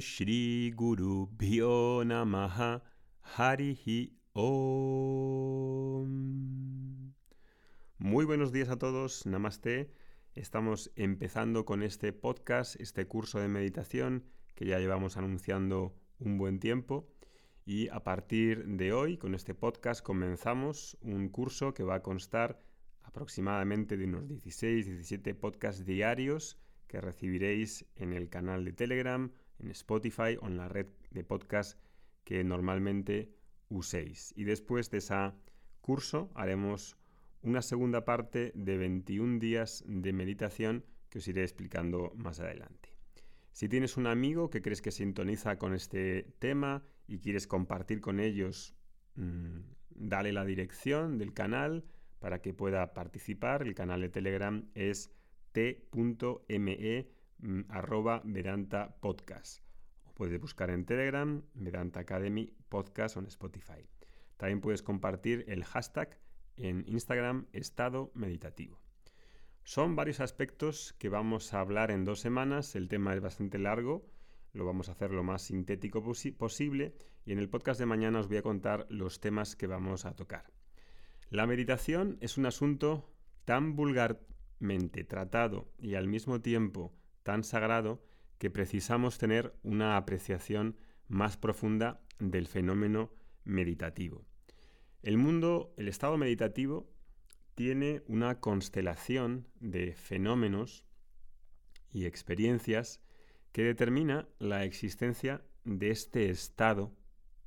Shri Guru Bhyo Namaha Harihi Om. Muy buenos días a todos, Namaste. Estamos empezando con este podcast, este curso de meditación que ya llevamos anunciando un buen tiempo. Y a partir de hoy, con este podcast, comenzamos un curso que va a constar aproximadamente de unos 16-17 podcasts diarios que recibiréis en el canal de Telegram, en Spotify o en la red de podcast que normalmente uséis. Y después de ese curso haremos una segunda parte de 21 días de meditación que os iré explicando más adelante. Si tienes un amigo que crees que sintoniza con este tema y quieres compartir con ellos, mm, dale la dirección del canal para que pueda participar. El canal de Telegram es t.me mm, arroba Vedanta Podcast. O puedes buscar en Telegram Vedanta Academy Podcast o en Spotify. También puedes compartir el hashtag en Instagram estado meditativo. Son varios aspectos que vamos a hablar en dos semanas. El tema es bastante largo, lo vamos a hacer lo más sintético posible y en el podcast de mañana os voy a contar los temas que vamos a tocar. La meditación es un asunto tan vulgarmente tratado y al mismo tiempo tan sagrado que precisamos tener una apreciación más profunda del fenómeno meditativo. El mundo, el estado meditativo, tiene una constelación de fenómenos y experiencias que determina la existencia de este estado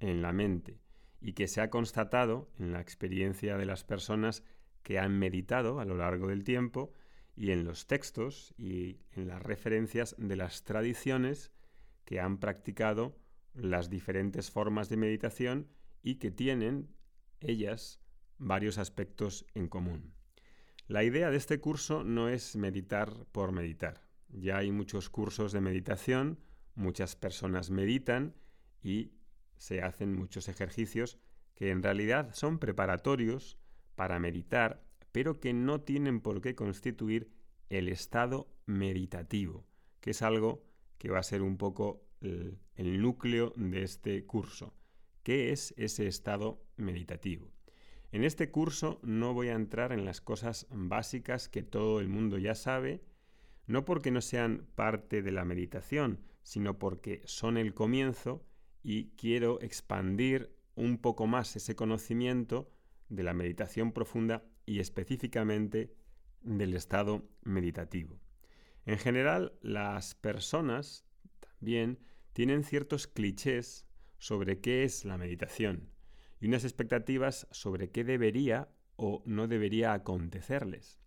en la mente y que se ha constatado en la experiencia de las personas que han meditado a lo largo del tiempo y en los textos y en las referencias de las tradiciones que han practicado las diferentes formas de meditación y que tienen ellas varios aspectos en común. La idea de este curso no es meditar por meditar. Ya hay muchos cursos de meditación, muchas personas meditan y se hacen muchos ejercicios que en realidad son preparatorios para meditar, pero que no tienen por qué constituir el estado meditativo, que es algo que va a ser un poco el, núcleo de este curso. ¿Qué es ese estado meditativo? En este curso no voy a entrar en las cosas básicas que todo el mundo ya sabe, no porque no sean parte de la meditación, sino porque son el comienzo y quiero expandir un poco más ese conocimiento de la meditación profunda y específicamente del estado meditativo. En general, las personas también tienen ciertos clichés sobre qué es la meditación y unas expectativas sobre qué debería o no debería acontecerles.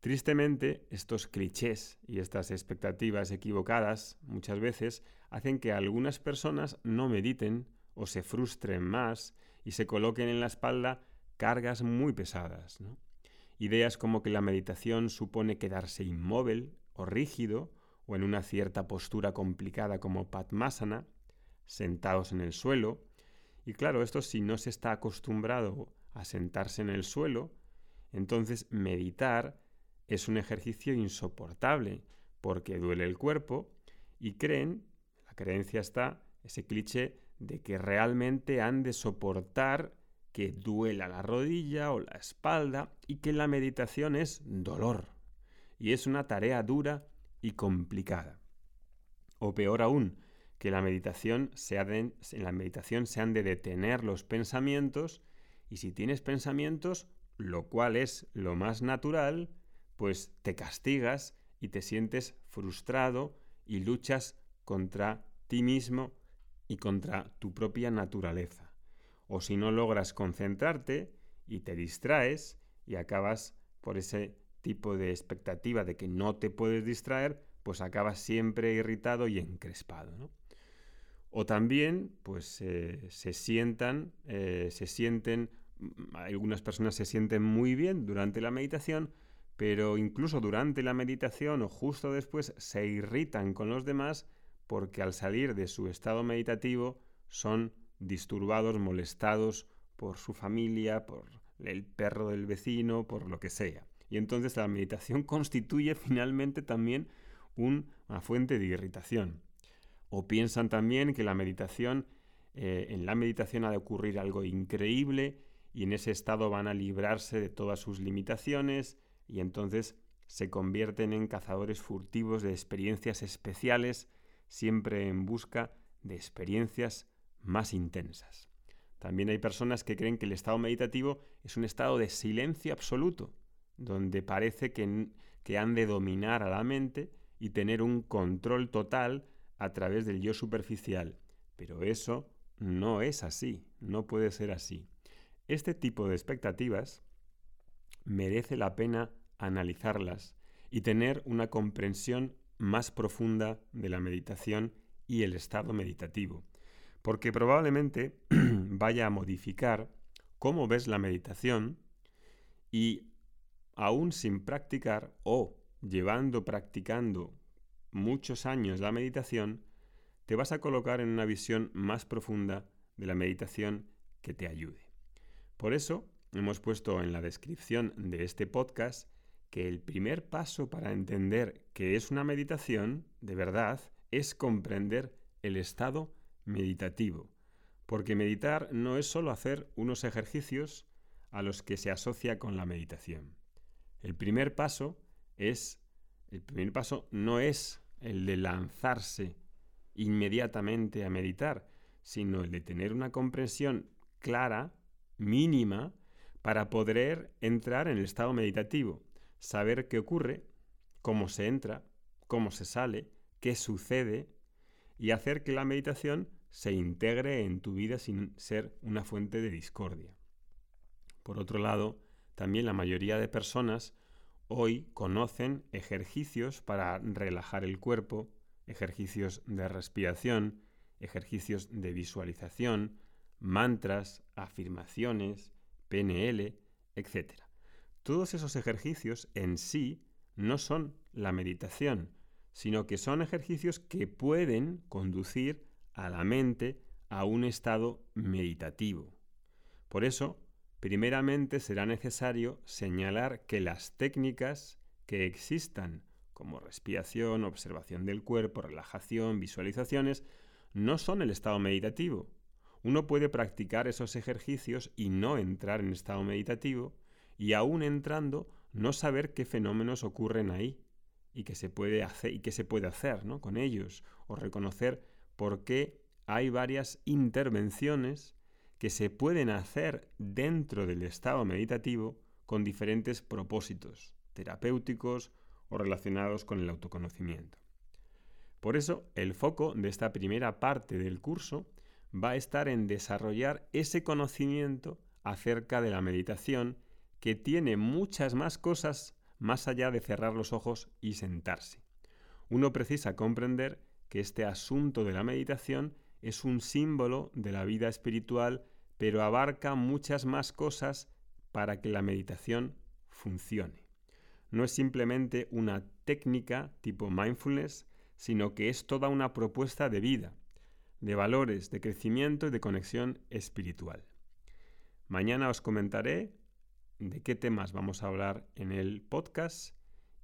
Tristemente, estos clichés y estas expectativas equivocadas muchas veces hacen que algunas personas no mediten o se frustren más y se coloquen en la espalda cargas muy pesadas. Ideas como que la meditación supone quedarse inmóvil o rígido o en una cierta postura complicada como Padmasana, sentados en el suelo. Y claro, esto si no se está acostumbrado a sentarse en el suelo, entonces meditar es un ejercicio insoportable porque duele el cuerpo y creen, la creencia está, ese cliché de que realmente han de soportar que duela la rodilla o la espalda y que la meditación es dolor y es una tarea dura y complicada. O peor aún, que la meditación en la meditación se han de detener los pensamientos y si tienes pensamientos, lo cual es lo más natural, pues te castigas y te sientes frustrado y luchas contra ti mismo y contra tu propia naturaleza. O si no logras concentrarte y te distraes y acabas por ese tipo de expectativa de que no te puedes distraer, pues acabas siempre irritado y encrespado. O también, pues eh, se sientan, eh, se sienten, mm, algunas personas se sienten muy bien durante la meditación, pero incluso durante la meditación o justo después se irritan con los demás porque al salir de su estado meditativo son disturbados, molestados por su familia, por el perro del vecino, por lo que sea. Y entonces la meditación constituye finalmente también una fuente de irritación. O piensan también que la meditación, eh, en la meditación ha de ocurrir algo increíble y en ese estado van a librarse de todas sus limitaciones y entonces se convierten en cazadores furtivos de experiencias especiales, siempre en busca de experiencias más intensas. También hay personas que creen que el estado meditativo es un estado de silencio absoluto, donde parece que, que han de dominar a la mente y tener un control total a través del yo superficial. Pero eso no es así, no puede ser así. Este tipo de expectativas merece la pena analizarlas y tener una comprensión más profunda de la meditación y el estado meditativo, porque probablemente vaya a modificar cómo ves la meditación y aún sin practicar o llevando practicando muchos años la meditación, te vas a colocar en una visión más profunda de la meditación que te ayude. Por eso hemos puesto en la descripción de este podcast que el primer paso para entender qué es una meditación, de verdad, es comprender el estado meditativo. Porque meditar no es solo hacer unos ejercicios a los que se asocia con la meditación. El primer paso es el primer paso no es el de lanzarse inmediatamente a meditar, sino el de tener una comprensión clara, mínima, para poder entrar en el estado meditativo, saber qué ocurre, cómo se entra, cómo se sale, qué sucede, y hacer que la meditación se integre en tu vida sin ser una fuente de discordia. Por otro lado, también la mayoría de personas hoy conocen ejercicios para relajar el cuerpo, ejercicios de respiración, ejercicios de visualización, mantras, afirmaciones, PNL, etc. Todos esos ejercicios en sí no son la meditación, sino que son ejercicios que pueden conducir a la mente a un estado meditativo. Por eso, primeramente será necesario señalar que las técnicas que existan, como respiración, observación del cuerpo, relajación, visualizaciones, no son el estado meditativo. Uno puede practicar esos ejercicios y no entrar en estado meditativo, y aún entrando, no saber qué fenómenos ocurren ahí y qué se puede hacer, y qué se puede hacer ¿no? con ellos, o reconocer por qué hay varias intervenciones que se pueden hacer dentro del estado meditativo con diferentes propósitos terapéuticos o relacionados con el autoconocimiento. Por eso, el foco de esta primera parte del curso va a estar en desarrollar ese conocimiento acerca de la meditación que tiene muchas más cosas más allá de cerrar los ojos y sentarse. Uno precisa comprender que este asunto de la meditación es un símbolo de la vida espiritual, pero abarca muchas más cosas para que la meditación funcione. No es simplemente una técnica tipo mindfulness, sino que es toda una propuesta de vida, de valores, de crecimiento y de conexión espiritual. Mañana os comentaré de qué temas vamos a hablar en el podcast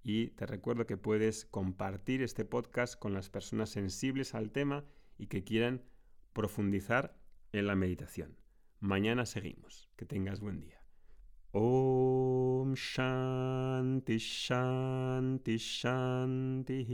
y te recuerdo que puedes compartir este podcast con las personas sensibles al tema y que quieran profundizar en la meditación. Mañana seguimos. Que tengas buen día. Om Shanti Shanti Shanti.